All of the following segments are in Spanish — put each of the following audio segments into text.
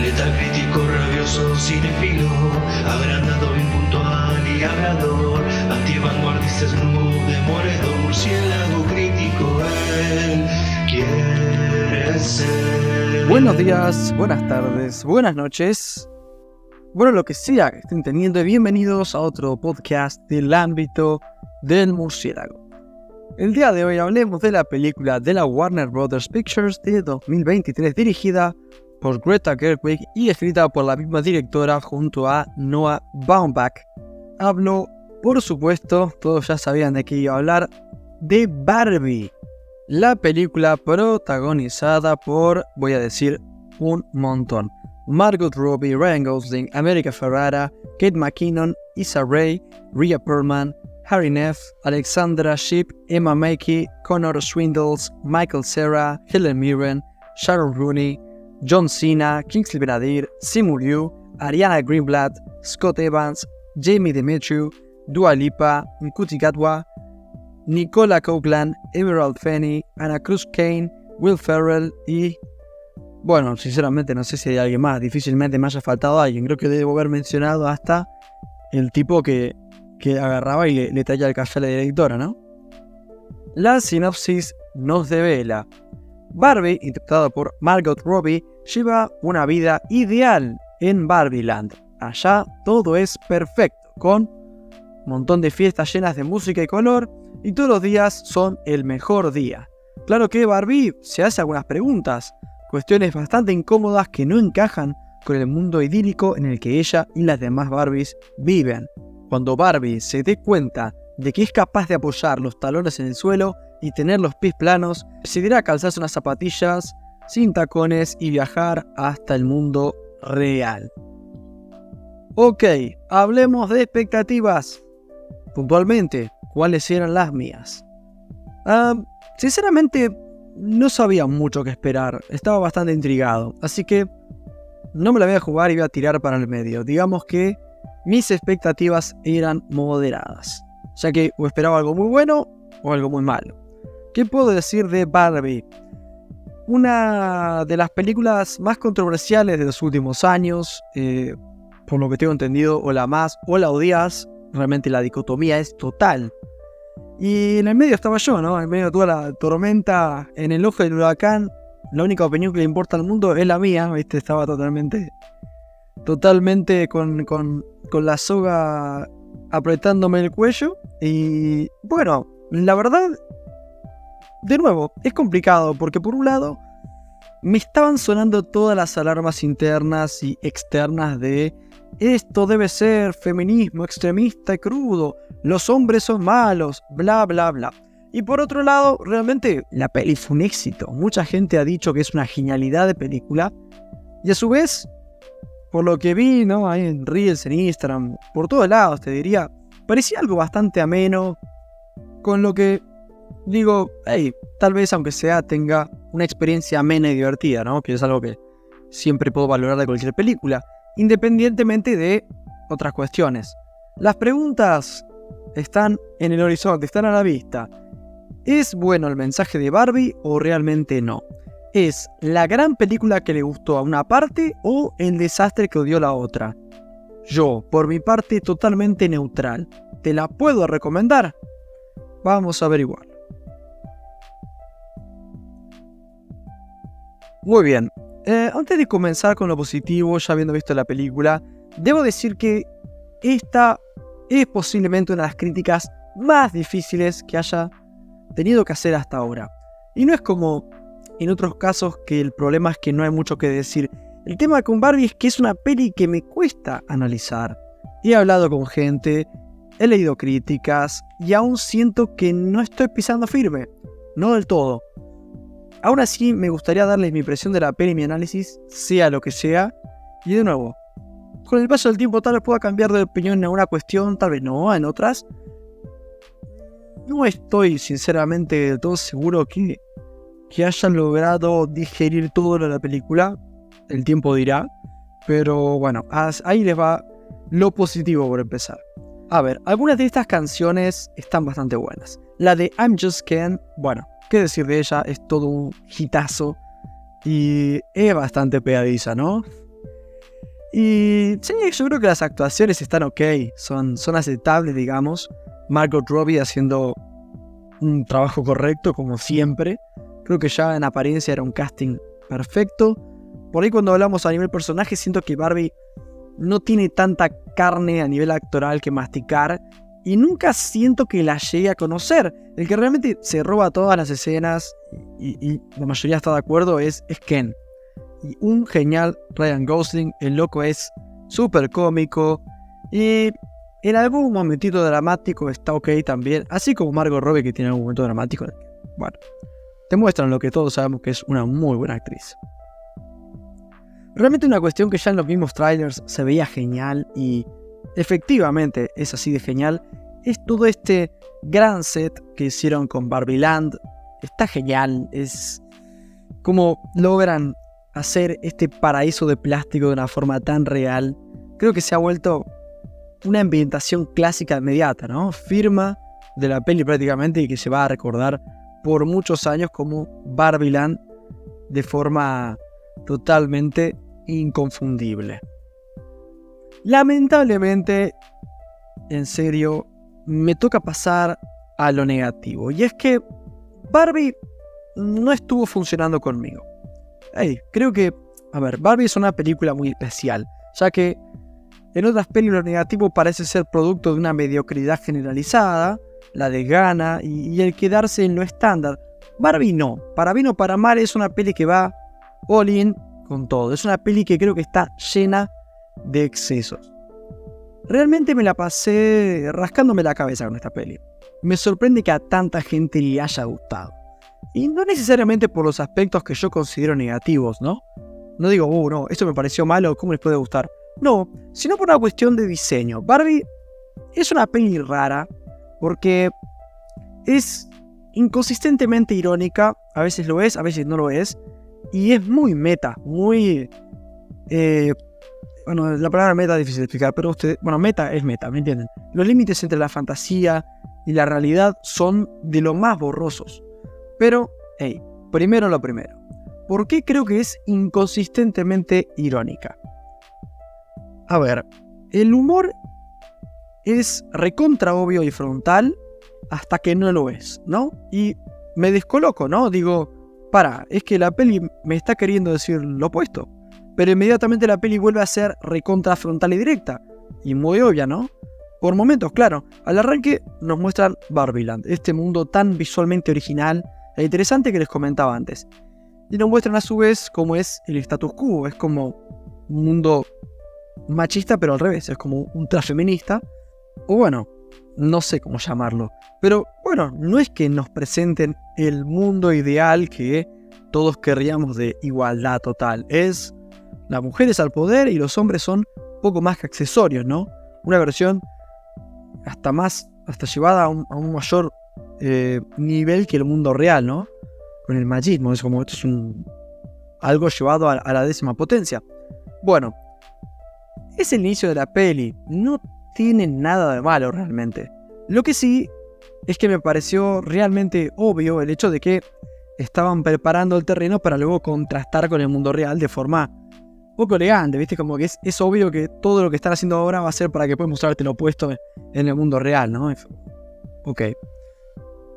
Letal crítico, rabioso, cinefilo, agrandado, impuntual y hablador, antivanguardista, snoop, demoledor, murciélago crítico, él quiere ser. Buenos días, buenas tardes, buenas noches. Bueno, lo que sea que estén teniendo, bienvenidos a otro podcast del ámbito del murciélago. El día de hoy hablemos de la película de la Warner Brothers Pictures de 2023 dirigida por Greta Gerwig y escrita por la misma directora junto a Noah Baumbach. Hablo, por supuesto, todos ya sabían de qué iba a hablar, de Barbie, la película protagonizada por, voy a decir, un montón. Margot Robbie, Ryan Gosling, America Ferrara, Kate McKinnon, Issa Rae, Rhea Perlman, Harry Neff, Alexandra Shipp, Emma Mackey, Connor Swindles, Michael Cera, Helen Mirren, Sharon Rooney, John Cena, Kingsley Benadir, Simu Liu, Ariana Greenblatt, Scott Evans, Jamie Demetriou, Dua Lipa, Nkuti Gatwa, Nicola Coughlin, Emerald Fenney, Anna Cruz Kane, Will Ferrell y... Bueno, sinceramente no sé si hay alguien más, difícilmente me haya faltado alguien, creo que debo haber mencionado hasta el tipo que, que agarraba y le, le traía el café a la directora, ¿no? La sinopsis nos devela. Barbie, interpretada por Margot Robbie, lleva una vida ideal en Barbieland. Allá todo es perfecto, con un montón de fiestas llenas de música y color, y todos los días son el mejor día. Claro que Barbie se hace algunas preguntas, cuestiones bastante incómodas que no encajan con el mundo idílico en el que ella y las demás Barbies viven. Cuando Barbie se dé cuenta de que es capaz de apoyar los talones en el suelo y tener los pies planos, decidirá calzarse unas zapatillas sin tacones y viajar hasta el mundo real. Ok, hablemos de expectativas. Puntualmente, ¿cuáles eran las mías? Ah, sinceramente, no sabía mucho qué esperar, estaba bastante intrigado, así que no me la voy a jugar y voy a tirar para el medio. Digamos que mis expectativas eran moderadas, ya que o esperaba algo muy bueno o algo muy malo. ¿Qué puedo decir de Barbie? Una de las películas más controversiales de los últimos años, eh, por lo que tengo entendido, o la más o la odias, realmente la dicotomía es total. Y en el medio estaba yo, ¿no? En medio de toda la tormenta, en el ojo del huracán, la única opinión que le importa al mundo es la mía, ¿viste? Estaba totalmente, totalmente con, con, con la soga apretándome el cuello. Y bueno, la verdad, de nuevo, es complicado porque por un lado me estaban sonando todas las alarmas internas y externas de esto debe ser feminismo extremista y crudo, los hombres son malos, bla bla bla. Y por otro lado, realmente la peli fue un éxito. Mucha gente ha dicho que es una genialidad de película. Y a su vez, por lo que vi, ¿no? Ahí en Reels, en Instagram, por todos lados, te diría, parecía algo bastante ameno. Con lo que digo, hey, tal vez aunque sea tenga una experiencia amena y divertida, ¿no? Que es algo que siempre puedo valorar de cualquier película independientemente de otras cuestiones. Las preguntas están en el horizonte, están a la vista. ¿Es bueno el mensaje de Barbie o realmente no? ¿Es la gran película que le gustó a una parte o el desastre que odió la otra? Yo, por mi parte, totalmente neutral. ¿Te la puedo recomendar? Vamos a averiguar. Muy bien, eh, antes de comenzar con lo positivo, ya habiendo visto la película, debo decir que esta es posiblemente una de las críticas más difíciles que haya tenido que hacer hasta ahora. Y no es como en otros casos que el problema es que no hay mucho que decir. El tema con Barbie es que es una peli que me cuesta analizar. He hablado con gente, he leído críticas y aún siento que no estoy pisando firme. No del todo. Aún así, me gustaría darles mi impresión de la peli y mi análisis, sea lo que sea. Y de nuevo, con el paso del tiempo tal vez pueda cambiar de opinión en alguna cuestión, tal vez no, en otras. No estoy sinceramente del todo seguro que, que hayan logrado digerir todo lo de la película. El tiempo dirá. Pero bueno, ahí les va lo positivo por empezar. A ver, algunas de estas canciones están bastante buenas. La de I'm Just Ken, bueno, qué decir de ella, es todo un hitazo y es bastante pegadiza, ¿no? Y sí, yo creo que las actuaciones están ok, son, son aceptables, digamos. Margot Robbie haciendo un trabajo correcto, como siempre. Creo que ya en apariencia era un casting perfecto. Por ahí cuando hablamos a nivel personaje, siento que Barbie no tiene tanta carne a nivel actoral que masticar. Y nunca siento que la llegue a conocer. El que realmente se roba todas las escenas y, la mayoría está de acuerdo es, Ken y un genial Ryan Gosling. El loco es súper cómico y en algún momentito dramático está ok también, así como Margot Robbie que tiene algún momento dramático. Bueno, te muestran lo que todos sabemos que es una muy buena actriz. Realmente una cuestión que ya en los mismos trailers se veía genial y efectivamente es así de genial, es todo este gran set que hicieron con Barbie Land. Está genial, es como logran hacer este paraíso de plástico de una forma tan real, creo que se ha vuelto una ambientación clásica inmediata, ¿no? Firma de la peli prácticamente y que se va a recordar por muchos años como Barbiland de forma totalmente inconfundible. Lamentablemente, en serio, me toca pasar a lo negativo. Y es que Barbie no estuvo funcionando conmigo creo que, a ver, Barbie es una película muy especial, ya que en otras películas lo negativo parece ser producto de una mediocridad generalizada, la de gana y, el quedarse en lo estándar. Barbie no, para bien o para mal es una peli que va all in con todo, es una peli que creo que está llena de excesos. Realmente me la pasé rascándome la cabeza con esta peli. Me sorprende que a tanta gente le haya gustado. Y no necesariamente por los aspectos que yo considero negativos, ¿no? No digo, uh, no, esto me pareció malo, ¿cómo les puede gustar? No, sino por una cuestión de diseño. Barbie es una peli rara porque es inconsistentemente irónica, a veces lo es, a veces no lo es, y es muy meta, muy... Eh, bueno, la palabra meta es difícil de explicar, pero usted, bueno, meta es meta, ¿me entienden? Los límites entre la fantasía y la realidad son de lo más borrosos. Pero, hey, primero lo primero. ¿Por qué creo que es inconsistentemente irónica? A ver, el humor es recontra obvio y frontal hasta que no lo es, ¿no? Y me descoloco, ¿no? Digo, para, es que la peli me está queriendo decir lo opuesto. Pero inmediatamente la peli vuelve a ser recontra frontal y directa. Y muy obvia, ¿no? Por momentos, claro. Al arranque nos muestran Barbiland, este mundo tan visualmente original, lo interesante que les comentaba antes. Y nos muestran a su vez cómo es el status quo. Es como un mundo machista, pero al revés. Es como un transfeminista. O bueno, no sé cómo llamarlo. Pero bueno, no es que nos presenten el mundo ideal que todos querríamos de igualdad total. Es las mujeres al poder y los hombres son poco más que accesorios, ¿no? Una versión hasta más, hasta llevada a un, mayor eh, nivel que el mundo real, ¿no? Con el magismo, es como esto es un, algo llevado a, la décima potencia. Bueno, es el inicio de la peli, no tiene nada de malo realmente. Lo que sí es que me pareció realmente obvio el hecho de que estaban preparando el terreno para luego contrastar con el mundo real de forma poco elegante, ¿viste? Como que es, es obvio que todo lo que están haciendo ahora va a ser para que puedas mostrarte lo opuesto en el mundo real, ¿no? Ok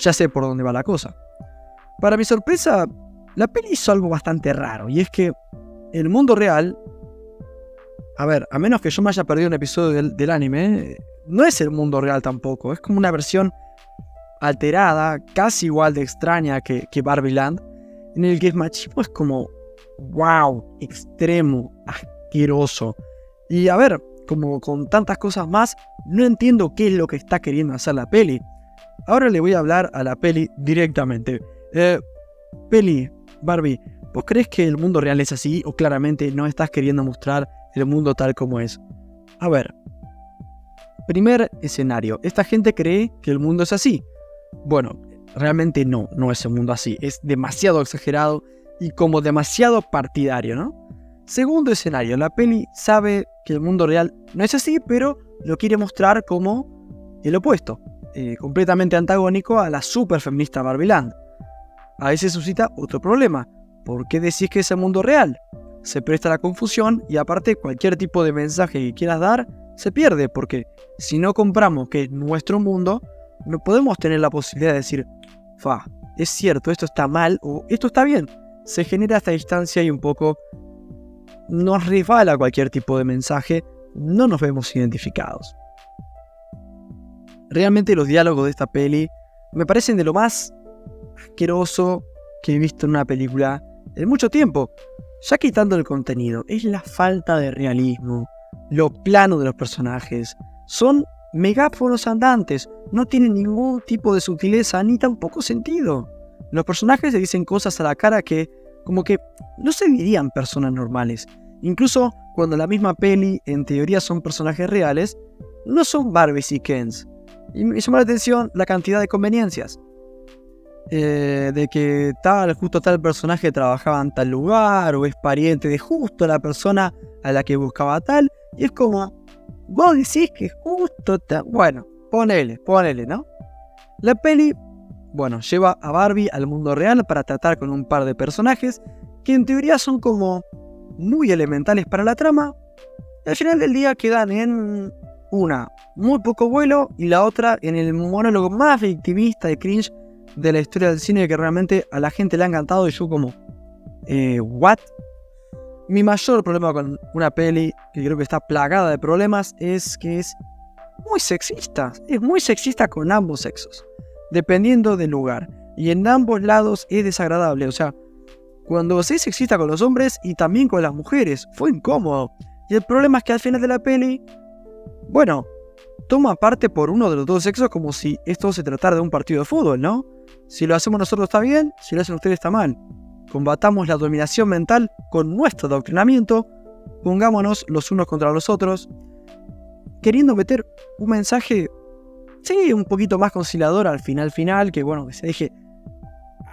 ya sé por dónde va la cosa. Para mi sorpresa, la peli hizo algo bastante raro, y es que el mundo real, a ver, a menos que yo me haya perdido un episodio del, anime, no es el mundo real tampoco, es como una versión alterada, casi igual de extraña que, que Barbie Land, en el que el machismo es como, wow, extremo, asqueroso. Y a ver, como con tantas cosas más, no entiendo qué es lo que está queriendo hacer la peli. Ahora le voy a hablar a la peli directamente. Eh, peli, Barbie, ¿vos crees que el mundo real es así o claramente no estás queriendo mostrar el mundo tal como es? A ver. Primer escenario. Esta gente cree que el mundo es así. Bueno, realmente no, no es el mundo así. Es demasiado exagerado y como demasiado partidario, ¿no? Segundo escenario. La peli sabe que el mundo real no es así, pero lo quiere mostrar como el opuesto. Eh, completamente antagónico a la super feminista Barbie Land. A veces suscita otro problema. ¿Por qué decís que es el mundo real? se presta a la confusión y aparte cualquier tipo de mensaje que quieras dar se pierde porque si no compramos que es nuestro mundo, no podemos tener la posibilidad de decir, fa, es cierto, esto está mal o esto está bien. Se genera esta distancia y un poco nos resbala cualquier tipo de mensaje, no nos vemos identificados. Realmente los diálogos de esta peli me parecen de lo más asqueroso que he visto en una película en mucho tiempo. Ya quitando el contenido, es la falta de realismo, lo plano de los personajes. Son megáfonos andantes, no tienen ningún tipo de sutileza ni tampoco sentido. Los personajes se dicen cosas a la cara que, como que, no se dirían personas normales. Incluso cuando la misma peli, en teoría, son personajes reales, no son Barbies y Kens. Y me llamó la atención la cantidad de conveniencias. Eh, de que tal, justo tal personaje trabajaba en tal lugar o es pariente de justo la persona a la que buscaba tal. Y es como, vos decís que justo tal. Bueno, ponele, ponele, ¿no? La peli, bueno, lleva a Barbie al mundo real para tratar con un par de personajes que en teoría son como muy elementales para la trama. Y al final del día quedan en una muy poco vuelo y la otra en el monólogo más victimista de cringe de la historia del cine que realmente a la gente le ha encantado y yo como, eh, ¿what? Mi mayor problema con una peli, que creo que está plagada de problemas, es que es muy sexista. Es muy sexista con ambos sexos, dependiendo del lugar. Y en ambos lados es desagradable. O sea, cuando se sexista con los hombres y también con las mujeres, fue incómodo. Y el problema es que al final de la peli, bueno, toma parte por uno de los dos sexos como si esto se tratara de un partido de fútbol, ¿no? Si lo hacemos nosotros está bien, si lo hacen ustedes está mal. Combatamos la dominación mental con nuestro adoctrinamiento, pongámonos los unos contra los otros, queriendo meter un mensaje, sí, un poquito más conciliador al final final, que bueno, que se deje,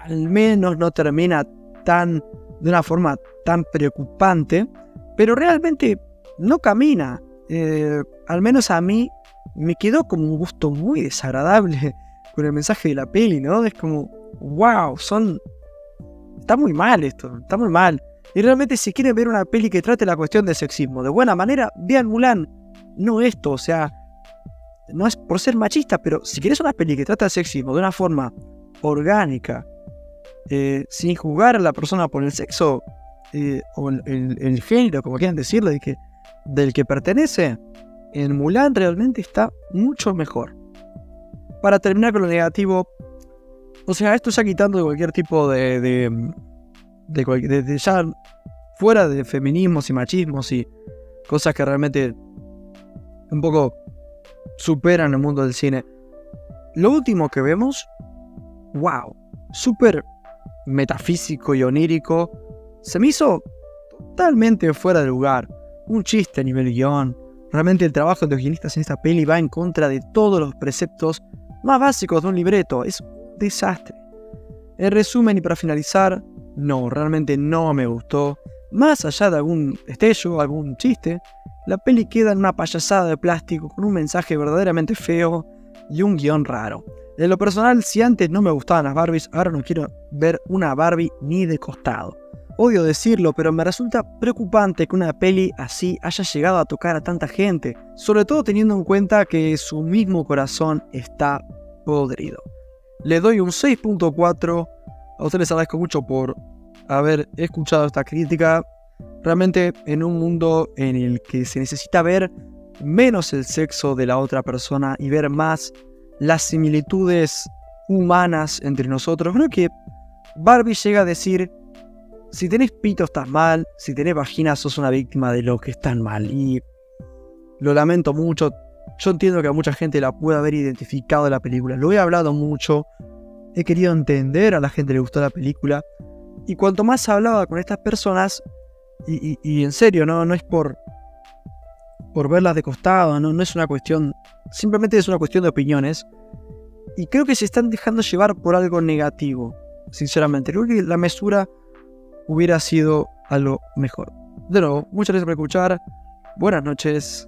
al menos no termina tan, de una forma tan preocupante, pero realmente no camina. Eh, al menos a mí me quedó como un gusto muy desagradable con el mensaje de la peli, ¿no? Es como, wow, son... Está muy mal esto, está muy mal. Y realmente si quieren ver una peli que trate la cuestión del sexismo de buena manera, vean Mulan. No esto, o sea, no es por ser machista, pero si quieres una peli que trata el sexismo de una forma orgánica, eh, sin juzgar a la persona por el sexo eh, o el, género, como quieran decirlo, de que, del que pertenece, en Mulan realmente está mucho mejor. Para terminar con lo negativo, o sea, esto ya quitando de cualquier tipo de, de, de, ya fuera de feminismos y machismos y cosas que realmente un poco superan el mundo del cine. Lo último que vemos, wow, súper metafísico y onírico, se me hizo totalmente fuera de lugar. Un chiste a nivel guion, Realmente el trabajo de los guionistas en esta peli va en contra de todos los preceptos más básicos de un libreto. Es un desastre. En resumen y para finalizar, no, realmente no me gustó. Más allá de algún estello, algún chiste, la peli queda en una payasada de plástico con un mensaje verdaderamente feo y un guion raro. En lo personal, si antes no me gustaban las Barbies, ahora no quiero ver una Barbie ni de costado. Odio decirlo, pero me resulta preocupante que una peli así haya llegado a tocar a tanta gente, sobre todo teniendo en cuenta que su mismo corazón está podrido. Le doy un 6.4, a ustedes les agradezco mucho por haber escuchado esta crítica. Realmente en un mundo en el que se necesita ver menos el sexo de la otra persona y ver más las similitudes humanas entre nosotros, creo que Barbie llega a decir si tenés pito estás mal, si tenés vagina sos una víctima de lo que están mal. Y lo lamento mucho. Yo entiendo que a mucha gente la puede haber identificado de la película. Lo he hablado mucho. He querido entender a la gente que le gustó la película. Y cuanto más hablaba con estas personas, y, en serio, no, no es por, por verlas de costado, no, no es una cuestión, simplemente es una cuestión de opiniones. Y creo que se están dejando llevar por algo negativo, sinceramente. Creo que la mesura hubiera sido algo mejor. De nuevo, muchas gracias por escuchar. Buenas noches.